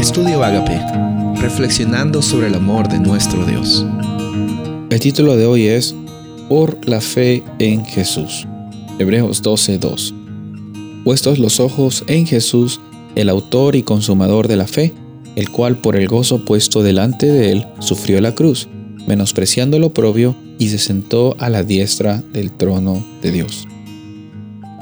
Estudio Agape, reflexionando sobre el amor de nuestro Dios. El título de hoy es Por la fe en Jesús. Hebreos 12:2. Puestos los ojos en Jesús, el autor y consumador de la fe, el cual por el gozo puesto delante de él sufrió la cruz, menospreciando lo propio, y se sentó a la diestra del trono de Dios.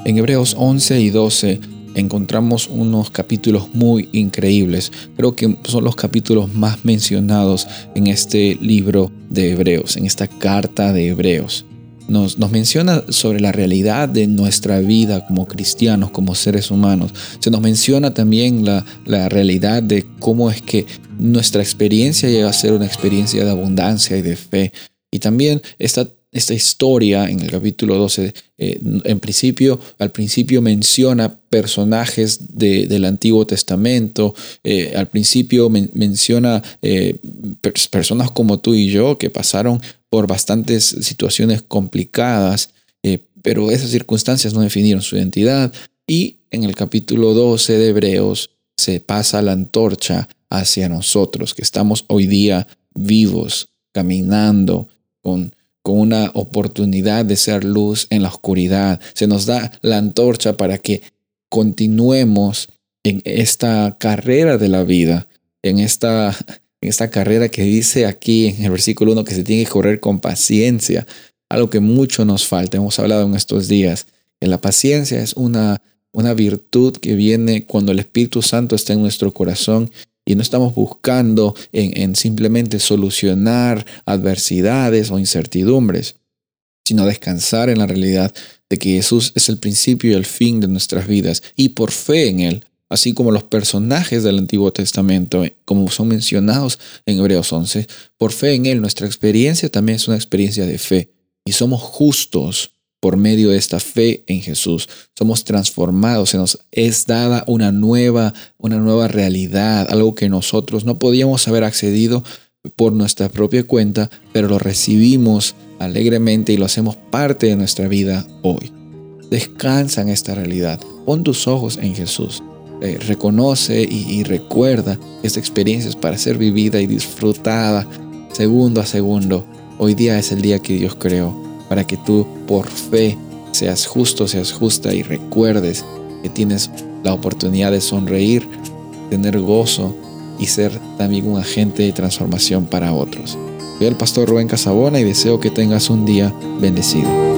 En Hebreos 11 y 12 encontramos unos capítulos muy increíbles. Creo que son los capítulos más mencionados en este libro de Hebreos, en esta carta de Hebreos. Nos, nos, menciona sobre la realidad de nuestra vida como cristianos, como seres humanos. Se nos menciona también la, la realidad de cómo es que nuestra experiencia llega a ser una experiencia de abundancia y de fe. Y también esta esta historia en el capítulo 12, eh, en principio, al principio menciona personajes del Antiguo Testamento, eh, al principio menciona eh, personas como tú y yo que pasaron por bastantes situaciones complicadas, pero esas circunstancias no definieron su identidad. Y en el capítulo 12 de Hebreos se pasa la antorcha hacia nosotros, que estamos hoy día vivos, caminando con con una oportunidad de ser luz en la oscuridad. Se nos da la antorcha para que continuemos en esta carrera de la vida, en esta, en esta carrera que dice aquí en el versículo 1 que se tiene que correr con paciencia, algo que mucho nos falta. Hemos hablado en estos días que la paciencia es una, una virtud que viene cuando el Espíritu Santo está en nuestro corazón y no estamos buscando en, simplemente solucionar adversidades o incertidumbres, sino descansar en la realidad de que Jesús es el principio y el fin de nuestras vidas y por fe en Él, así como los personajes del Antiguo Testamento, como son mencionados en Hebreos 11, por fe en Él, nuestra experiencia también es una experiencia de fe y somos justos por medio de esta fe en Jesús. Somos transformados, se nos es dada una nueva, una nueva realidad, algo que nosotros no podíamos haber accedido por nuestra propia cuenta, pero lo recibimos alegremente y lo hacemos parte de nuestra vida hoy. Descansa en esta realidad. Pon tus ojos en Jesús. Eh, reconoce y, recuerda esta experiencia es para ser vivida y disfrutada segundo a segundo. Hoy día es el día que Dios creó para que tú por fe seas justo, seas justa y recuerdes que tienes la oportunidad de sonreír, tener gozo y ser también un agente de transformación para otros. Soy el pastor Rubén Casabona y deseo que tengas un día bendecido.